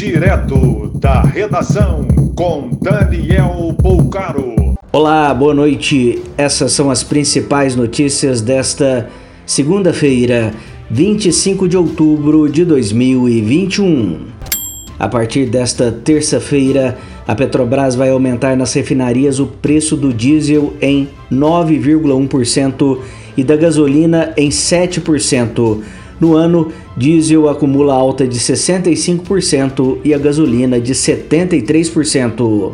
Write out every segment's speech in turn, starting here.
Direto da redação com Daniel Poucaro. Olá, boa noite. Essas são as principais notícias desta segunda-feira, 25 de outubro de 2021. A partir desta terça-feira, a Petrobras vai aumentar nas refinarias o preço do diesel em 9,1% e da gasolina em 7%. No ano, diesel acumula alta de 65% e a gasolina de 73%.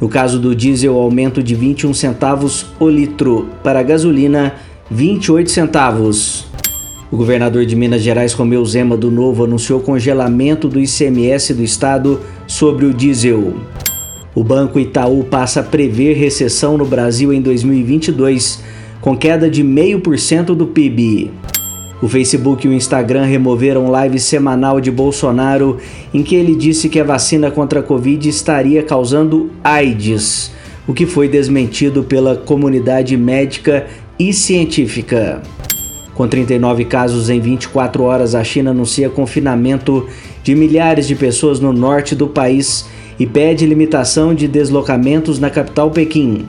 No caso do diesel, aumento de 21 centavos o litro, para a gasolina, 28 centavos. O governador de Minas Gerais, Romeu Zema do Novo, anunciou congelamento do ICMS do estado sobre o diesel. O Banco Itaú passa a prever recessão no Brasil em 2022, com queda de 0,5% do PIB. O Facebook e o Instagram removeram live semanal de Bolsonaro em que ele disse que a vacina contra a Covid estaria causando AIDS, o que foi desmentido pela comunidade médica e científica. Com 39 casos em 24 horas, a China anuncia confinamento de milhares de pessoas no norte do país e pede limitação de deslocamentos na capital Pequim.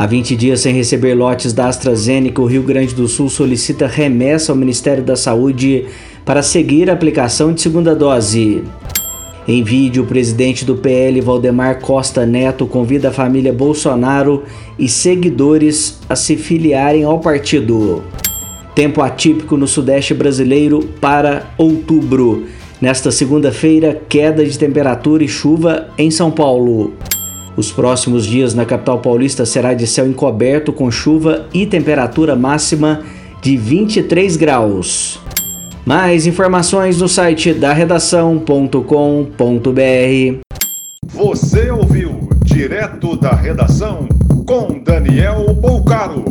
Há 20 dias sem receber lotes da AstraZeneca, o Rio Grande do Sul solicita remessa ao Ministério da Saúde para seguir a aplicação de segunda dose. Em vídeo, o presidente do PL, Valdemar Costa Neto, convida a família Bolsonaro e seguidores a se filiarem ao partido. Tempo atípico no Sudeste brasileiro para outubro. Nesta segunda-feira, queda de temperatura e chuva em São Paulo. Os próximos dias na capital paulista será de céu encoberto com chuva e temperatura máxima de 23 graus. Mais informações no site da redação.com.br. Você ouviu direto da redação com Daniel Bolcaro.